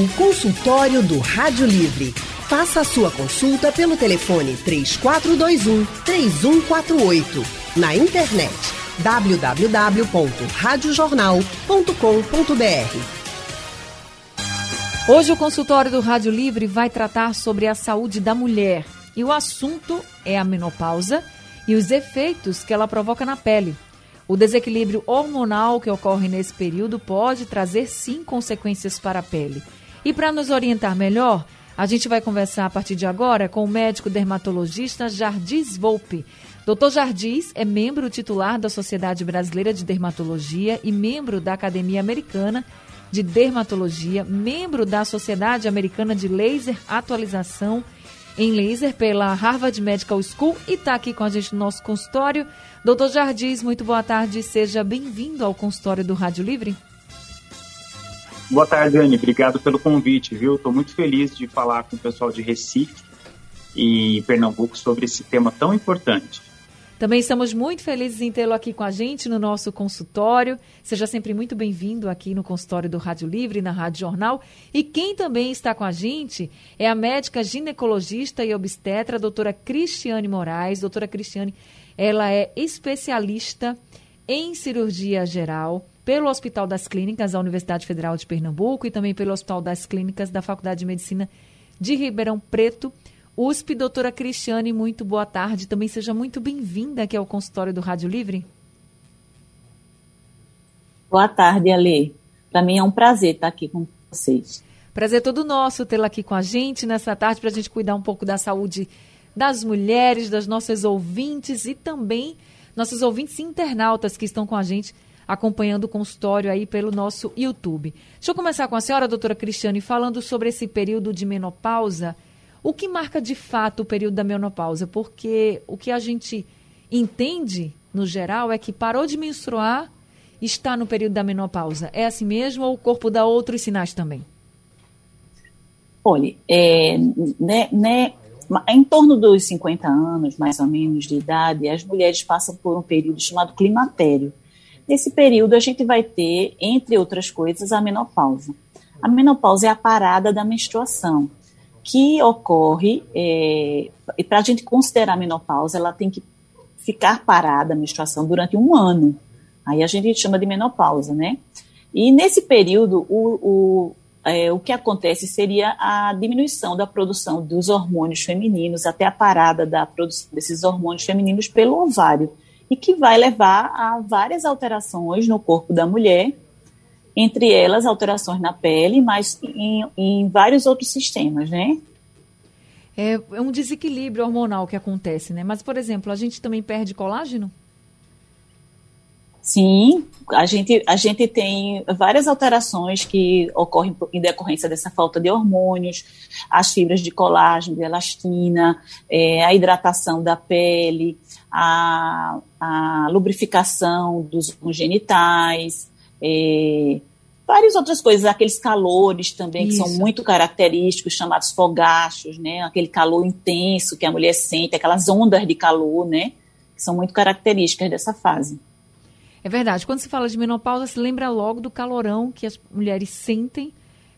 O consultório do Rádio Livre. Faça a sua consulta pelo telefone 3421 3148. Na internet www.radiojornal.com.br. Hoje o consultório do Rádio Livre vai tratar sobre a saúde da mulher. E o assunto é a menopausa e os efeitos que ela provoca na pele. O desequilíbrio hormonal que ocorre nesse período pode trazer sim consequências para a pele. E para nos orientar melhor, a gente vai conversar a partir de agora com o médico dermatologista Jardis Volpe. Dr. Jardis é membro titular da Sociedade Brasileira de Dermatologia e membro da Academia Americana de Dermatologia, membro da Sociedade Americana de Laser Atualização em Laser pela Harvard Medical School e está aqui com a gente no nosso consultório. Doutor Jardis, muito boa tarde, seja bem-vindo ao consultório do Rádio Livre. Boa tarde, Anne. Obrigado pelo convite, viu? Estou muito feliz de falar com o pessoal de Recife e Pernambuco sobre esse tema tão importante. Também estamos muito felizes em tê-lo aqui com a gente no nosso consultório. Seja sempre muito bem-vindo aqui no consultório do Rádio Livre, na Rádio Jornal. E quem também está com a gente é a médica ginecologista e obstetra, doutora Cristiane Moraes. Doutora Cristiane, ela é especialista em cirurgia geral pelo Hospital das Clínicas da Universidade Federal de Pernambuco e também pelo Hospital das Clínicas da Faculdade de Medicina de Ribeirão Preto. USP, doutora Cristiane, muito boa tarde. Também seja muito bem-vinda aqui ao consultório do Rádio Livre. Boa tarde, Ale. Para mim é um prazer estar aqui com vocês. Prazer todo nosso tê-la aqui com a gente nessa tarde para a gente cuidar um pouco da saúde das mulheres, das nossas ouvintes e também nossos ouvintes internautas que estão com a gente acompanhando o consultório aí pelo nosso YouTube. Deixa eu começar com a senhora, doutora Cristiane, falando sobre esse período de menopausa. O que marca de fato o período da menopausa? Porque o que a gente entende, no geral, é que parou de menstruar, está no período da menopausa. É assim mesmo ou o corpo dá outros sinais também? Olha, é, né, né, em torno dos 50 anos, mais ou menos, de idade, as mulheres passam por um período chamado climatério, Nesse período, a gente vai ter, entre outras coisas, a menopausa. A menopausa é a parada da menstruação, que ocorre, é, e para a gente considerar a menopausa, ela tem que ficar parada a menstruação durante um ano. Aí a gente chama de menopausa, né? E nesse período, o, o, é, o que acontece seria a diminuição da produção dos hormônios femininos, até a parada da produção desses hormônios femininos pelo ovário e que vai levar a várias alterações no corpo da mulher, entre elas alterações na pele, mas em, em vários outros sistemas, né? É, é um desequilíbrio hormonal que acontece, né? Mas, por exemplo, a gente também perde colágeno? Sim, a gente, a gente tem várias alterações que ocorrem em decorrência dessa falta de hormônios, as fibras de colágeno, de elastina, é, a hidratação da pele, a, a lubrificação dos genitais, é, várias outras coisas, aqueles calores também Isso. que são muito característicos, chamados fogachos, né? Aquele calor intenso que a mulher sente, aquelas ondas de calor, né? Que são muito características dessa fase. É verdade. Quando se fala de menopausa, se lembra logo do calorão que as mulheres sentem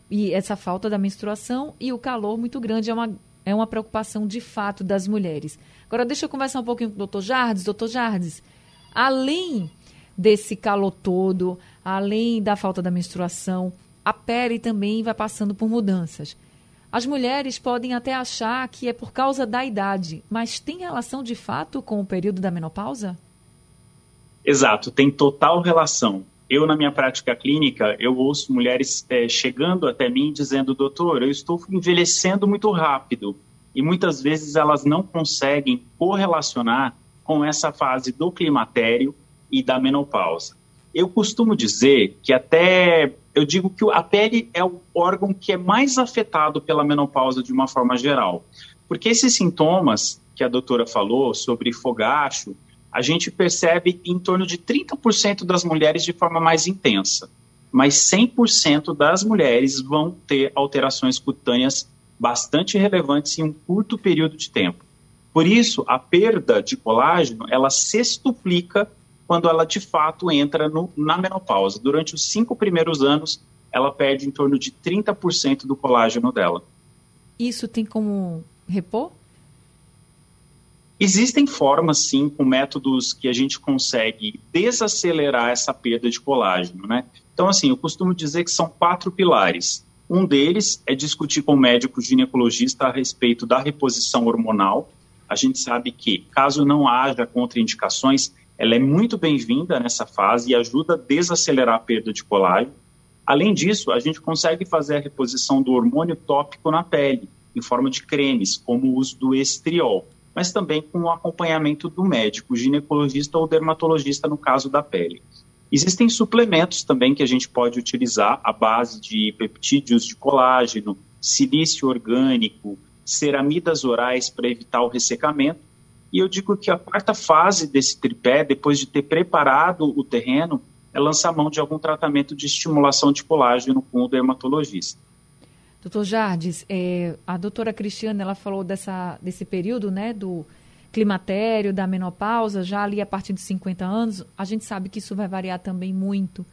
e essa falta da menstruação e o calor muito grande é uma, é uma preocupação de fato das mulheres. Agora, deixa eu conversar um pouquinho com o doutor Jardes. Doutor Jardes, além desse calor todo, além da falta da menstruação, a pele também vai passando por mudanças. As mulheres podem até achar que é por causa da idade, mas tem relação de fato com o período da menopausa? Exato, tem total relação. Eu, na minha prática clínica, eu ouço mulheres é, chegando até mim dizendo, doutor, eu estou envelhecendo muito rápido. E muitas vezes elas não conseguem correlacionar com essa fase do climatério e da menopausa. Eu costumo dizer que até eu digo que a pele é o órgão que é mais afetado pela menopausa de uma forma geral. Porque esses sintomas que a doutora falou sobre fogacho, a gente percebe em torno de 30% das mulheres de forma mais intensa, mas 100% das mulheres vão ter alterações cutâneas bastante relevantes em um curto período de tempo. Por isso, a perda de colágeno, ela sextuplica quando ela de fato entra no, na menopausa. Durante os cinco primeiros anos, ela perde em torno de 30% do colágeno dela. Isso tem como repor? Existem formas, sim, com métodos que a gente consegue desacelerar essa perda de colágeno, né? Então, assim, eu costumo dizer que são quatro pilares. Um deles é discutir com o médico ginecologista a respeito da reposição hormonal. A gente sabe que, caso não haja contraindicações, ela é muito bem-vinda nessa fase e ajuda a desacelerar a perda de colágeno. Além disso, a gente consegue fazer a reposição do hormônio tópico na pele, em forma de cremes, como o uso do estriol, mas também com o acompanhamento do médico, ginecologista ou dermatologista no caso da pele. Existem suplementos também que a gente pode utilizar à base de peptídeos de colágeno, silício orgânico, ceramidas orais para evitar o ressecamento. E eu digo que a quarta fase desse tripé, depois de ter preparado o terreno, é lançar mão de algum tratamento de estimulação de colágeno com o dermatologista. Doutor Jardes, é, a doutora Cristiana ela falou dessa, desse período né, do climatério, da menopausa, já ali a partir de 50 anos. A gente sabe que isso vai variar também muito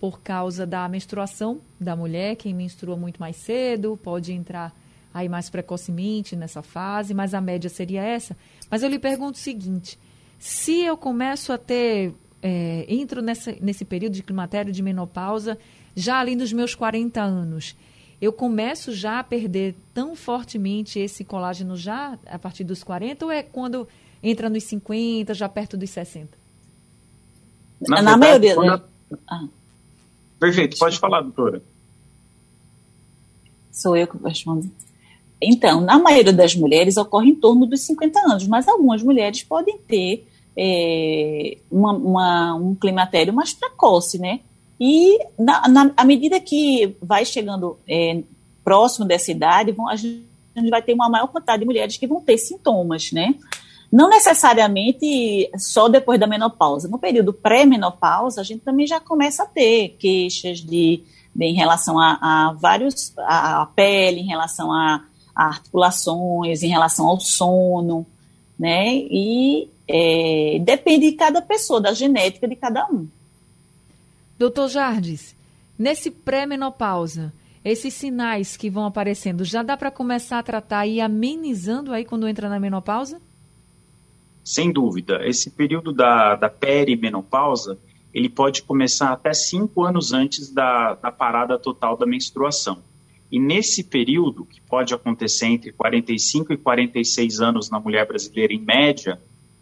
por causa da menstruação da mulher. Quem menstrua muito mais cedo pode entrar aí mais precocemente nessa fase, mas a média seria essa. Mas eu lhe pergunto o seguinte: se eu começo a ter, é, entro nessa, nesse período de climatério, de menopausa, já ali nos meus 40 anos, eu começo já a perder tão fortemente esse colágeno já a partir dos 40 ou é quando entra nos 50, já perto dos 60? Na, Na verdade, maioria. Né? Ah. Perfeito, pode falar, doutora. Sou eu que respondo. Então, na maioria das mulheres ocorre em torno dos 50 anos, mas algumas mulheres podem ter é, uma, uma, um climatério mais precoce, né? E na, na, à medida que vai chegando é, próximo dessa idade, vão, a gente vai ter uma maior quantidade de mulheres que vão ter sintomas, né? Não necessariamente só depois da menopausa. No período pré-menopausa, a gente também já começa a ter queixas de, de em relação a, a vários, a, a, pele, em relação a, a, articulações, em relação ao sono, né? E é, depende de cada pessoa, da genética de cada um. Doutor Jardes, nesse pré-menopausa, esses sinais que vão aparecendo, já dá para começar a tratar e amenizando aí quando entra na menopausa? Sem dúvida. Esse período da, da perimenopausa, ele pode começar até cinco anos antes da, da parada total da menstruação. E nesse período, que pode acontecer entre 45 e 46 anos na mulher brasileira em média,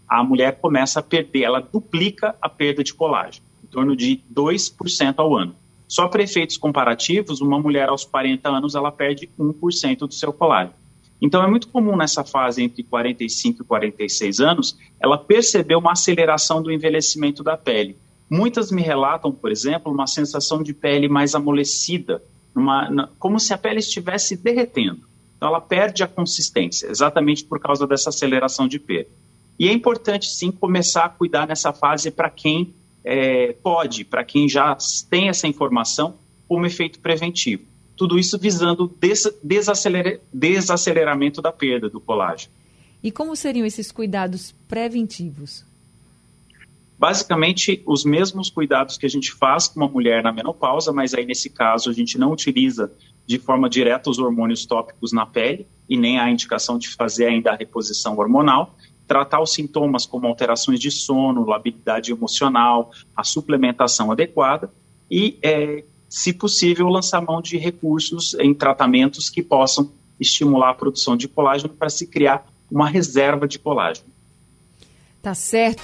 a mulher começa a perder, ela duplica a perda de colágeno torno de 2% ao ano. Só para efeitos comparativos, uma mulher aos 40 anos ela perde 1% do seu colágeno. Então é muito comum nessa fase entre 45 e 46 anos ela perceber uma aceleração do envelhecimento da pele. Muitas me relatam, por exemplo, uma sensação de pele mais amolecida, uma, como se a pele estivesse derretendo. Então ela perde a consistência, exatamente por causa dessa aceleração de perda. E é importante sim começar a cuidar nessa fase para quem é, pode, para quem já tem essa informação, como efeito preventivo. Tudo isso visando des desaceler desaceleramento da perda do colágeno. E como seriam esses cuidados preventivos? Basicamente, os mesmos cuidados que a gente faz com uma mulher na menopausa, mas aí nesse caso a gente não utiliza de forma direta os hormônios tópicos na pele e nem há indicação de fazer ainda a reposição hormonal tratar os sintomas como alterações de sono, labilidade emocional, a suplementação adequada e, é, se possível, lançar mão de recursos em tratamentos que possam estimular a produção de colágeno para se criar uma reserva de colágeno. Tá certo.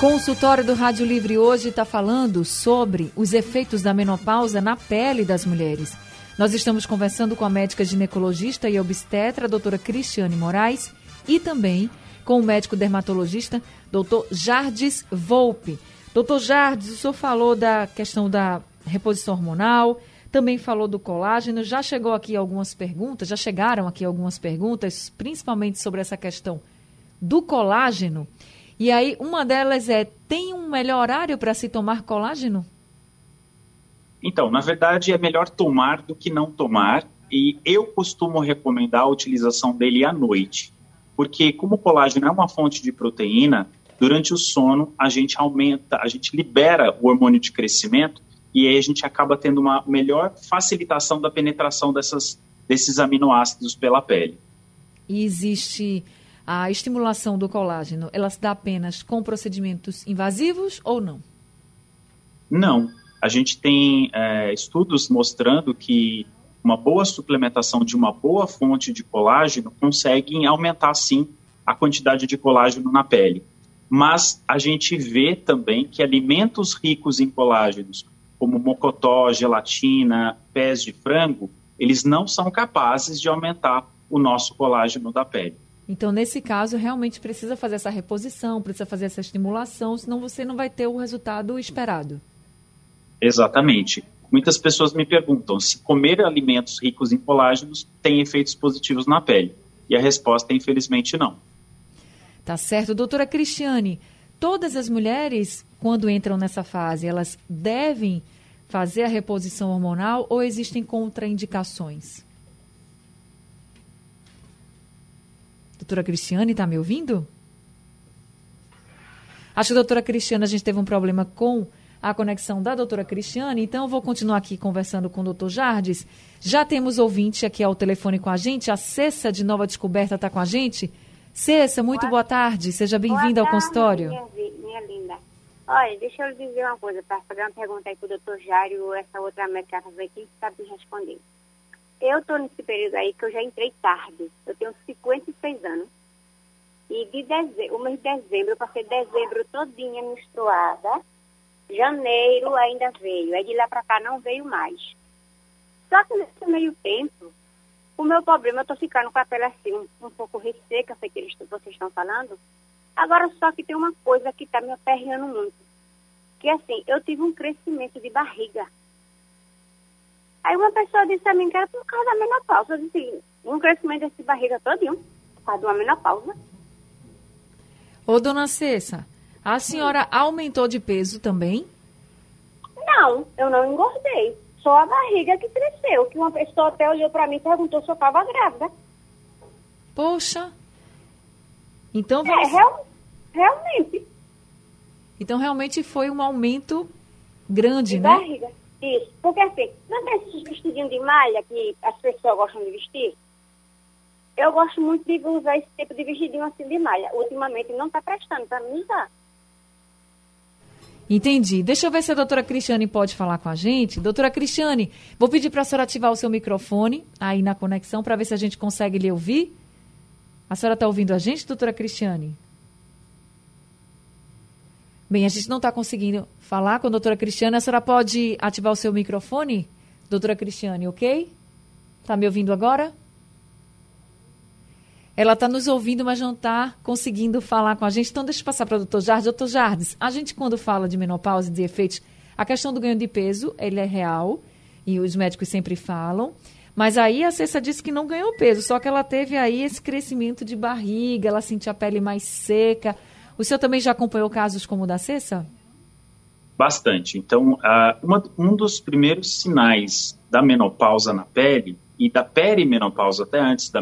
Consultório do Rádio Livre hoje está falando sobre os efeitos da menopausa na pele das mulheres. Nós estamos conversando com a médica ginecologista e obstetra, a doutora Cristiane Moraes, e também com o médico dermatologista, doutor Jardes Volpe. Doutor Jardes, o senhor falou da questão da reposição hormonal, também falou do colágeno, já chegou aqui algumas perguntas, já chegaram aqui algumas perguntas, principalmente sobre essa questão do colágeno. E aí, uma delas é: tem um melhor horário para se tomar colágeno? Então, na verdade, é melhor tomar do que não tomar, e eu costumo recomendar a utilização dele à noite porque como o colágeno é uma fonte de proteína, durante o sono a gente aumenta, a gente libera o hormônio de crescimento e aí a gente acaba tendo uma melhor facilitação da penetração dessas, desses aminoácidos pela pele. E existe a estimulação do colágeno, ela se dá apenas com procedimentos invasivos ou não? Não. A gente tem é, estudos mostrando que uma boa suplementação de uma boa fonte de colágeno consegue aumentar, sim, a quantidade de colágeno na pele. Mas a gente vê também que alimentos ricos em colágenos, como mocotó, gelatina, pés de frango, eles não são capazes de aumentar o nosso colágeno da pele. Então, nesse caso, realmente precisa fazer essa reposição, precisa fazer essa estimulação, senão você não vai ter o resultado esperado. Exatamente. Muitas pessoas me perguntam se comer alimentos ricos em colágenos tem efeitos positivos na pele. E a resposta é infelizmente não. Tá certo. Doutora Cristiane, todas as mulheres, quando entram nessa fase, elas devem fazer a reposição hormonal ou existem contraindicações? Doutora Cristiane, está me ouvindo? Acho que doutora Cristiane, a gente teve um problema com a conexão da doutora Cristiane, então eu vou continuar aqui conversando com o doutor Jardes. Já temos ouvinte aqui ao telefone com a gente, a Cessa de Nova Descoberta está com a gente. Cessa, muito boa, boa tarde, seja bem-vinda ao consultório. Minha, minha, linda. Olha, deixa eu lhe dizer uma coisa, para fazer uma pergunta aí para o doutor Jário, essa outra médica aqui, que sabe responder. Eu estou nesse período aí que eu já entrei tarde. Eu tenho 56 anos. E de dezembro, o mês de dezembro, eu passei dezembro todinha menstruada. Janeiro ainda veio. Aí de lá para cá não veio mais. Só que nesse meio tempo, o meu problema, eu estou ficando com a pele assim, um, pouco resseca, sei que eles, vocês estão falando. Agora, só que tem uma coisa que está me aperreando muito. Que assim, eu tive um crescimento de barriga. Aí uma pessoa disse a mim que era por causa da menopausa. Eu disse, um crescimento desse barriga todinho, por causa de uma menopausa. Ô, dona Cessa, a senhora aumentou de peso também? Não, eu não engordei. Só a barriga que cresceu. Que uma pessoa até olhou para mim e perguntou se eu estava grávida. Poxa. Então é, vamos... É, real, realmente. Então realmente foi um aumento grande, de né? Barriga. Isso, porque assim, não tem esses vestidinhos de malha que as pessoas gostam de vestir? Eu gosto muito de usar esse tipo de vestidinho assim de malha. Ultimamente não está prestando para mim usar. Entendi. Deixa eu ver se a doutora Cristiane pode falar com a gente. Doutora Cristiane, vou pedir para a senhora ativar o seu microfone aí na conexão para ver se a gente consegue lhe ouvir. A senhora está ouvindo a gente, doutora Cristiane? Bem, a gente não está conseguindo falar com a doutora Cristiane. A senhora pode ativar o seu microfone? Doutora Cristiane, ok? Está me ouvindo agora? Ela está nos ouvindo, mas não está conseguindo falar com a gente. Então, deixa eu passar para o doutor Jardes. Doutor Jardes, a gente, quando fala de menopausa e de efeitos, a questão do ganho de peso, ele é real, e os médicos sempre falam. Mas aí a Cessa disse que não ganhou peso, só que ela teve aí esse crescimento de barriga, ela sentia a pele mais seca. O senhor também já acompanhou casos como o da Cessa? Bastante. Então, uh, uma, um dos primeiros sinais da menopausa na pele e da perimenopausa até antes da,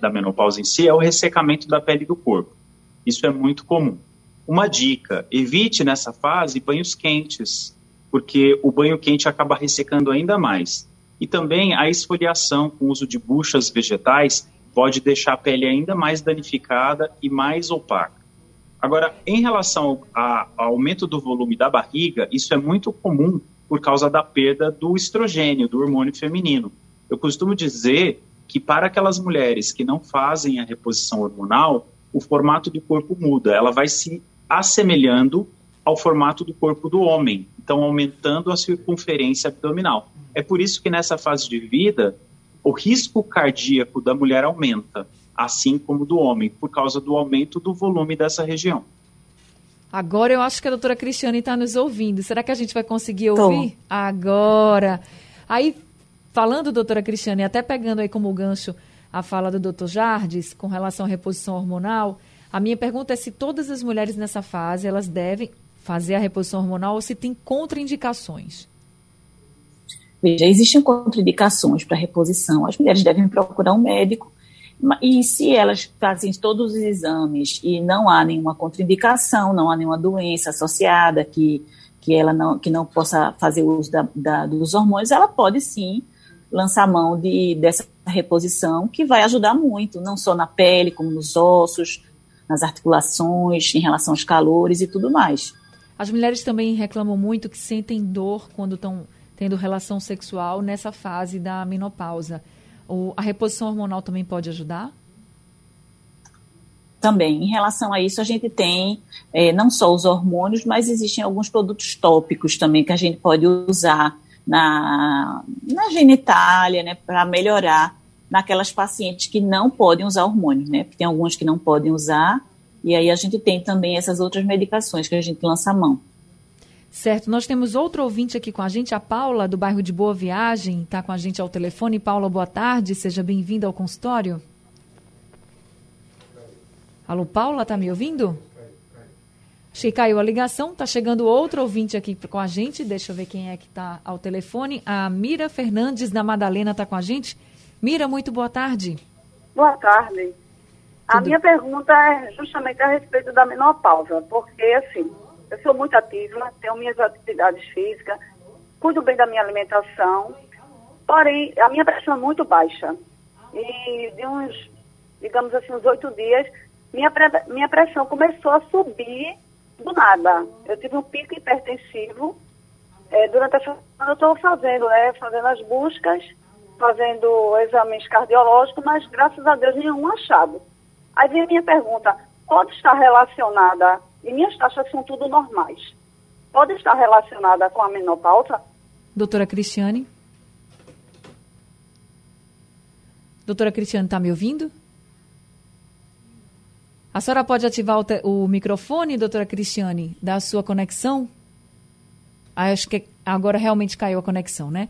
da menopausa em si é o ressecamento da pele do corpo. Isso é muito comum. Uma dica: evite nessa fase banhos quentes, porque o banho quente acaba ressecando ainda mais. E também a esfoliação com o uso de buchas vegetais pode deixar a pele ainda mais danificada e mais opaca. Agora, em relação ao aumento do volume da barriga, isso é muito comum por causa da perda do estrogênio, do hormônio feminino. Eu costumo dizer que para aquelas mulheres que não fazem a reposição hormonal, o formato do corpo muda, ela vai se assemelhando ao formato do corpo do homem, então aumentando a circunferência abdominal. É por isso que nessa fase de vida, o risco cardíaco da mulher aumenta assim como do homem, por causa do aumento do volume dessa região. Agora eu acho que a doutora Cristiane está nos ouvindo. Será que a gente vai conseguir ouvir? Tô. Agora. Aí, falando, doutora Cristiane, até pegando aí como gancho a fala do doutor Jardes com relação à reposição hormonal, a minha pergunta é se todas as mulheres nessa fase elas devem fazer a reposição hormonal ou se tem contraindicações. Veja, existem contraindicações para reposição. As mulheres devem procurar um médico e se elas fazem todos os exames e não há nenhuma contraindicação, não há nenhuma doença associada que, que ela não, que não possa fazer uso da, da, dos hormônios, ela pode sim lançar mão de, dessa reposição, que vai ajudar muito, não só na pele, como nos ossos, nas articulações, em relação aos calores e tudo mais. As mulheres também reclamam muito que sentem dor quando estão tendo relação sexual nessa fase da menopausa. O, a reposição hormonal também pode ajudar? Também. Em relação a isso, a gente tem é, não só os hormônios, mas existem alguns produtos tópicos também que a gente pode usar na, na genitália, né, para melhorar naquelas pacientes que não podem usar hormônios, né? Porque tem alguns que não podem usar, e aí a gente tem também essas outras medicações que a gente lança a mão. Certo, nós temos outro ouvinte aqui com a gente, a Paula, do bairro de Boa Viagem, está com a gente ao telefone. Paula, boa tarde, seja bem-vinda ao consultório. Alô, Paula, tá me ouvindo? Acho que caiu a ligação. Tá chegando outro ouvinte aqui com a gente. Deixa eu ver quem é que está ao telefone. A Mira Fernandes da Madalena está com a gente. Mira, muito boa tarde. Boa tarde. Tudo. A minha pergunta é justamente a respeito da menopausa, porque assim, eu sou muito ativa, tenho minhas atividades físicas, cuido bem da minha alimentação, porém a minha pressão é muito baixa. E de uns, digamos assim, uns oito dias, minha, minha pressão começou a subir do nada. Eu tive um pico hipertensivo. É, durante a semana eu estou fazendo, né, fazendo as buscas, fazendo exames cardiológicos, mas graças a Deus nenhum achado. Aí vem a minha pergunta, pode estar relacionada, e minhas taxas são tudo normais, pode estar relacionada com a menopausa? Doutora Cristiane? Doutora Cristiane, está me ouvindo? A senhora pode ativar o, o, microfone, doutora Cristiane, da sua conexão? Ah, acho que agora realmente caiu a conexão, né?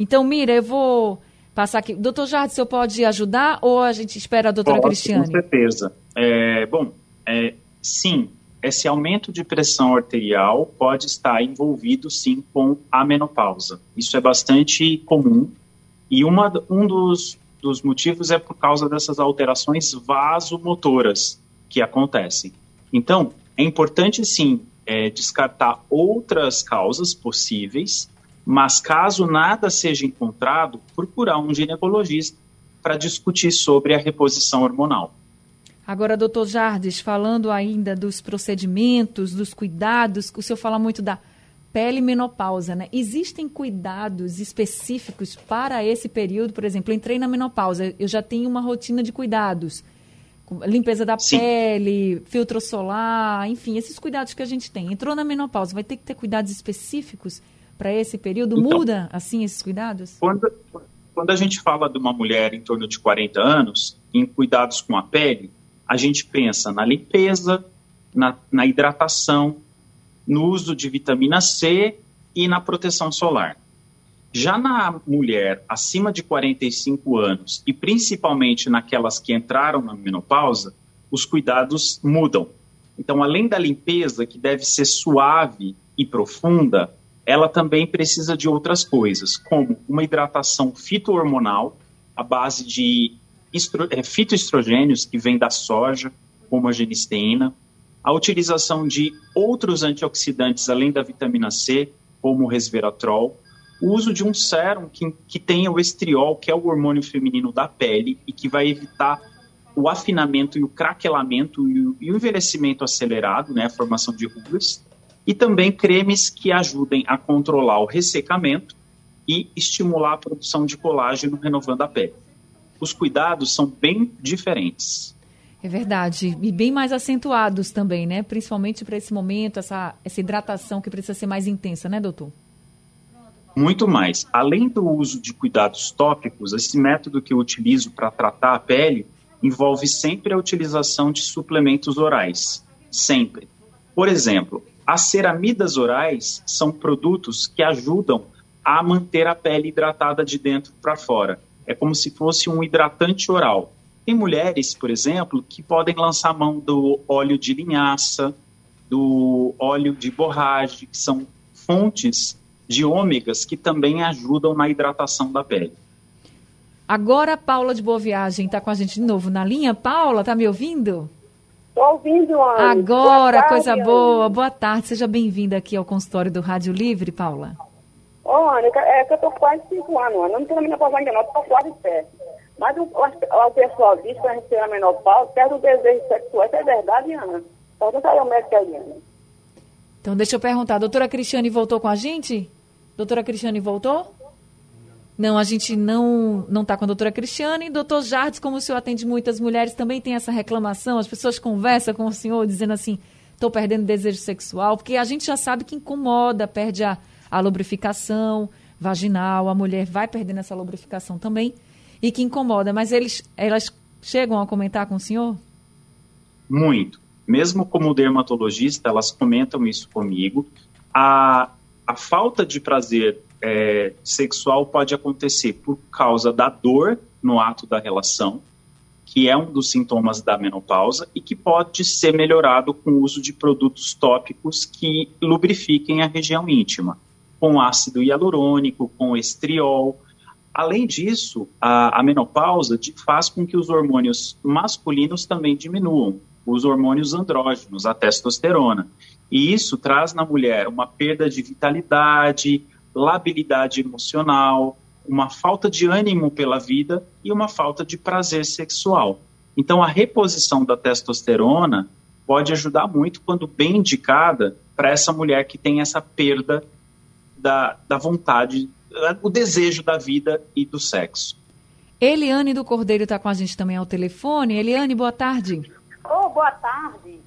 Então, Mira, eu vou passar aqui. Doutor Jardim, o senhor pode ajudar ou a gente espera a doutora Posso, Cristiane? Com certeza. É, bom, é, sim, esse aumento de pressão arterial pode estar envolvido, sim, com a menopausa. Isso é bastante comum e uma, um dos, dos motivos é por causa dessas alterações vasomotoras que acontecem. Então, é importante sim é, descartar outras causas possíveis, mas caso nada seja encontrado, procurar um ginecologista para discutir sobre a reposição hormonal. Agora, doutor Jardes, falando ainda dos procedimentos, dos cuidados, o senhor fala muito da pele menopausa, né? Existem cuidados específicos para esse período? Por exemplo, entrei na menopausa, eu já tenho uma rotina de cuidados limpeza da Sim. pele, filtro solar, enfim, esses cuidados que a gente tem. Entrou na menopausa, vai ter que ter cuidados específicos para esse período? Então, Muda, assim, esses cuidados? Quando, quando a gente fala de uma mulher em torno de 40 anos, em cuidados com a pele, a gente pensa na limpeza, na, na hidratação, no uso de vitamina C e na proteção solar. Já na mulher acima de 45 anos, e principalmente naquelas que entraram na menopausa, os cuidados mudam. Então, além da limpeza, que deve ser suave e profunda, ela também precisa de outras coisas, como uma hidratação fitohormonal, à base de é, fitoestrogênios que vem da soja, como a genisteína, a utilização de outros antioxidantes além da vitamina C, como o resveratrol, o uso de um sérum que, que tenha o estriol, que é o hormônio feminino da pele e que vai evitar o afinamento e o craquelamento e o, e o envelhecimento acelerado, né, a formação de rugas, e também cremes que ajudem a controlar o ressecamento e estimular a produção de colágeno renovando a pele. Os cuidados são bem diferentes. É verdade. E bem mais acentuados também, né? Principalmente para esse momento, essa, essa hidratação que precisa ser mais intensa, né, doutor? Muito mais. Além do uso de cuidados tópicos, esse método que eu utilizo para tratar a pele envolve sempre a utilização de suplementos orais. Sempre. Por exemplo, as ceramidas orais são produtos que ajudam a manter a pele hidratada de dentro para fora. É como se fosse um hidratante oral. Tem mulheres, por exemplo, que podem lançar mão do óleo de linhaça, do óleo de borracha, que são fontes de ômegas que também ajudam na hidratação da pele. Agora a Paula de Boa Viagem está com a gente de novo na linha. Paula, tá me ouvindo? Estou ouvindo, Ana. Agora, boa coisa boa. Boa tarde. Seja bem-vinda aqui ao consultório do Rádio Livre, Paula. Ô, Ana, é que eu estou quase cinco anos, Ana. Não estou na menopausa ainda não, estou quase perto. Mas o, o, o pessoal diz que a gente tem a menopausa, perde o desejo sexual. Isso é verdade, Ana? Pergunta aí ao médico aí, Ana. Então, deixa eu perguntar. A doutora Cristiane voltou com a gente? Doutora Cristiane voltou? Não, a gente não não está com a doutora Cristiane. Doutor Jardes, como o senhor atende muitas mulheres, também tem essa reclamação. As pessoas conversam com o senhor dizendo assim, estou perdendo desejo sexual, porque a gente já sabe que incomoda, perde a, a lubrificação vaginal, a mulher vai perdendo essa lubrificação também, e que incomoda. Mas eles, elas chegam a comentar com o senhor? Muito. Mesmo como dermatologista, elas comentam isso comigo. A, a falta de prazer é, sexual pode acontecer por causa da dor no ato da relação, que é um dos sintomas da menopausa e que pode ser melhorado com o uso de produtos tópicos que lubrifiquem a região íntima, com ácido hialurônico, com estriol. Além disso, a, a menopausa faz com que os hormônios masculinos também diminuam, os hormônios andrógenos, a testosterona. E isso traz na mulher uma perda de vitalidade, labilidade emocional, uma falta de ânimo pela vida e uma falta de prazer sexual. Então, a reposição da testosterona pode ajudar muito quando bem indicada para essa mulher que tem essa perda da, da vontade, o desejo da vida e do sexo. Eliane do Cordeiro está com a gente também ao telefone. Eliane, boa tarde. Oh, boa tarde.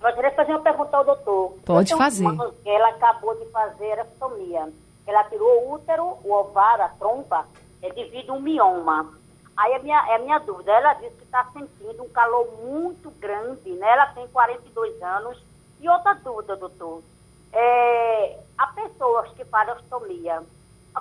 Gostaria de fazer uma pergunta ao doutor. Pode fazer. Uma, ela acabou de fazer a estomia. Ela tirou o útero, o ovário, a trompa, é devido a um mioma. Aí a minha, é a minha dúvida, ela disse que está sentindo um calor muito grande, né? Ela tem 42 anos. E outra dúvida, doutor, é, a pessoas que fazem ostomia,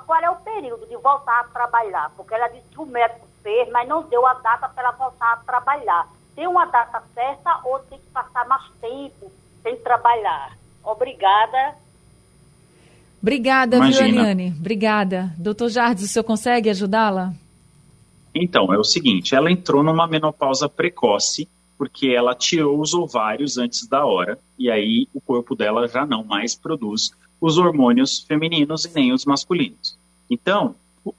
qual é o período de voltar a trabalhar? Porque ela disse que o médico fez, mas não deu a data para ela voltar a trabalhar tem uma data certa ou tem que passar mais tempo sem trabalhar? Obrigada. Obrigada, Eliane? Obrigada. Doutor Jardim, o senhor consegue ajudá-la? Então, é o seguinte, ela entrou numa menopausa precoce, porque ela tirou os ovários antes da hora, e aí o corpo dela já não mais produz os hormônios femininos e nem os masculinos. Então,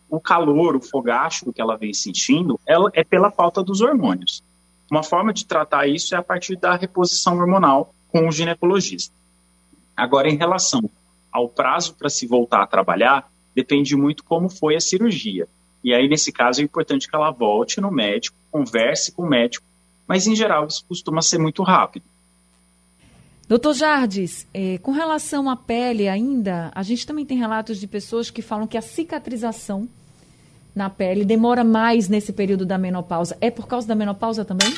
o calor, o fogacho que ela vem sentindo, ela é pela falta dos hormônios. Uma forma de tratar isso é a partir da reposição hormonal com o ginecologista. Agora, em relação ao prazo para se voltar a trabalhar, depende muito como foi a cirurgia. E aí, nesse caso, é importante que ela volte no médico, converse com o médico, mas em geral isso costuma ser muito rápido. Doutor Jardes, é, com relação à pele ainda, a gente também tem relatos de pessoas que falam que a cicatrização na pele demora mais nesse período da menopausa. É por causa da menopausa também?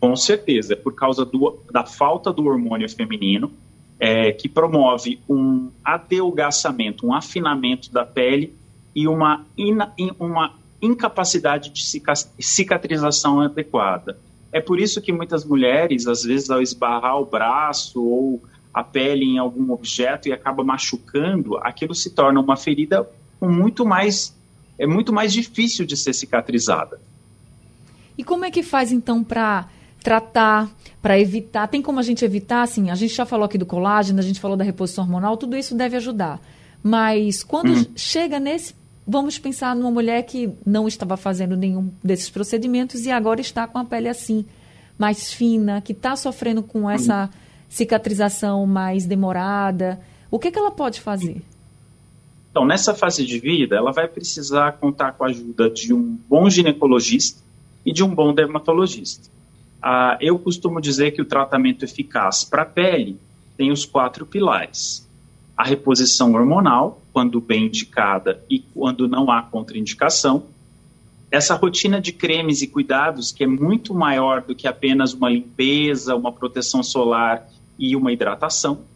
Com certeza, é por causa do, da falta do hormônio feminino, é, que promove um adelgaçamento, um afinamento da pele e uma, ina, uma incapacidade de cicatrização adequada. É por isso que muitas mulheres, às vezes, ao esbarrar o braço ou a pele em algum objeto e acaba machucando, aquilo se torna uma ferida com muito mais é muito mais difícil de ser cicatrizada. E como é que faz então para tratar, para evitar? Tem como a gente evitar? Assim, a gente já falou aqui do colágeno, a gente falou da reposição hormonal, tudo isso deve ajudar. Mas quando hum. chega nesse, vamos pensar numa mulher que não estava fazendo nenhum desses procedimentos e agora está com a pele assim, mais fina, que está sofrendo com essa cicatrização mais demorada. O que, que ela pode fazer? Então, nessa fase de vida, ela vai precisar contar com a ajuda de um bom ginecologista e de um bom dermatologista. Ah, eu costumo dizer que o tratamento eficaz para a pele tem os quatro pilares: a reposição hormonal, quando bem indicada e quando não há contraindicação, essa rotina de cremes e cuidados que é muito maior do que apenas uma limpeza, uma proteção solar e uma hidratação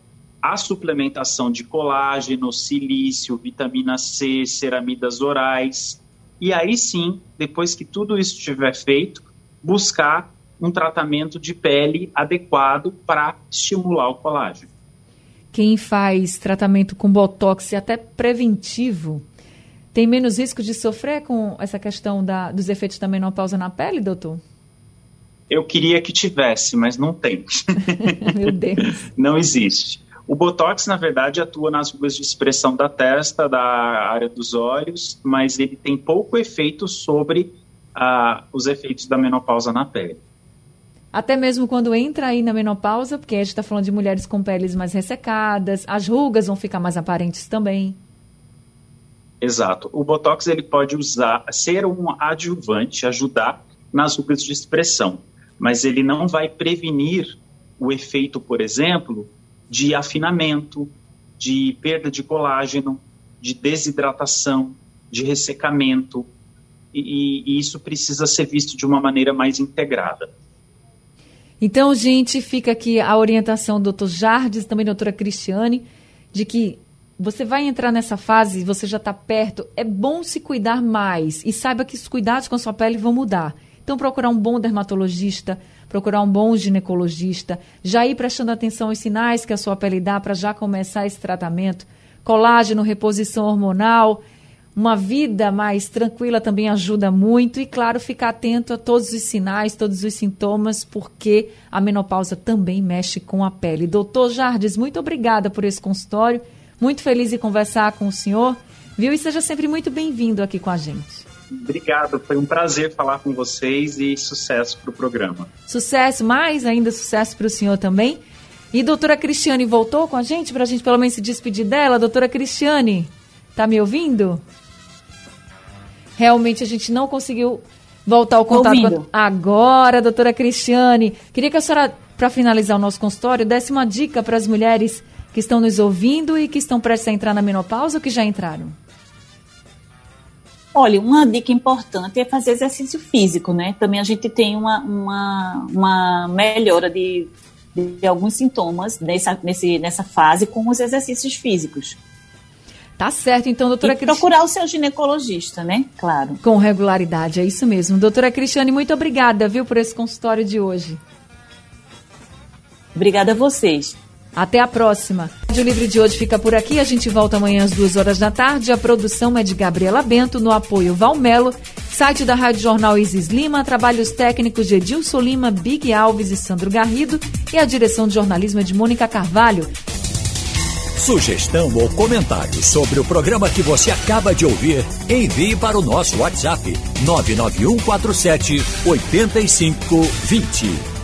a suplementação de colágeno, silício, vitamina C, ceramidas orais. E aí sim, depois que tudo isso estiver feito, buscar um tratamento de pele adequado para estimular o colágeno. Quem faz tratamento com botox e até preventivo tem menos risco de sofrer com essa questão da, dos efeitos da menopausa na pele, doutor? Eu queria que tivesse, mas não tem. Meu Deus. não existe. O Botox, na verdade, atua nas rugas de expressão da testa, da área dos olhos, mas ele tem pouco efeito sobre ah, os efeitos da menopausa na pele. Até mesmo quando entra aí na menopausa, porque a gente está falando de mulheres com peles mais ressecadas, as rugas vão ficar mais aparentes também. Exato. O Botox ele pode usar, ser um adjuvante, ajudar nas rugas de expressão, mas ele não vai prevenir o efeito, por exemplo, de afinamento, de perda de colágeno, de desidratação, de ressecamento, e, e, isso precisa ser visto de uma maneira mais integrada. Então, gente, fica aqui a orientação do Dr. Jardes, também da doutora Cristiane, de que você vai entrar nessa fase, você já está perto, é bom se cuidar mais e saiba que os cuidados com a sua pele vão mudar. Então, procurar um bom dermatologista, procurar um bom ginecologista, já ir prestando atenção aos sinais que a sua pele dá para já começar esse tratamento. Colágeno, reposição hormonal, uma vida mais tranquila também ajuda muito e, claro, ficar atento a todos os sinais, todos os sintomas, porque a menopausa também mexe com a pele. Doutor Jardes, muito obrigada por esse consultório. Muito feliz em conversar com o senhor, viu? E seja sempre muito bem-vindo aqui com a gente. Obrigado, foi um prazer falar com vocês e sucesso para o programa. Sucesso, mais ainda sucesso para o senhor também. E doutora Cristiane voltou com a gente para a gente pelo menos se despedir dela. Doutora Cristiane, tá me ouvindo? Realmente a gente não conseguiu voltar ao contato. Ouvindo. Agora, doutora Cristiane, queria que a senhora, para finalizar o nosso consultório, desse uma dica para as mulheres que estão nos ouvindo e que estão prestes a entrar na menopausa ou que já entraram. Olha, uma dica importante é fazer exercício físico, né? Também a gente tem uma, uma, uma melhora de, de alguns sintomas nessa, nesse, nessa fase com os exercícios físicos. Tá certo, então, doutora E procurar o seu ginecologista, né? Claro. Com regularidade, é isso mesmo. Doutora Cristiane, muito obrigada, viu, por esse consultório de hoje. Obrigada a vocês. Até a próxima. O Livre de hoje fica por aqui. A gente volta amanhã às duas horas da tarde. A produção é de Gabriela Bento, no apoio Valmelo. Site da Rádio Jornal Isis Lima. Trabalhos técnicos de Edilson Lima, Big Alves e Sandro Garrido. E a direção de jornalismo é de Mônica Carvalho. Sugestão ou comentário sobre o programa que você acaba de ouvir, envie para o nosso WhatsApp 99147 8520.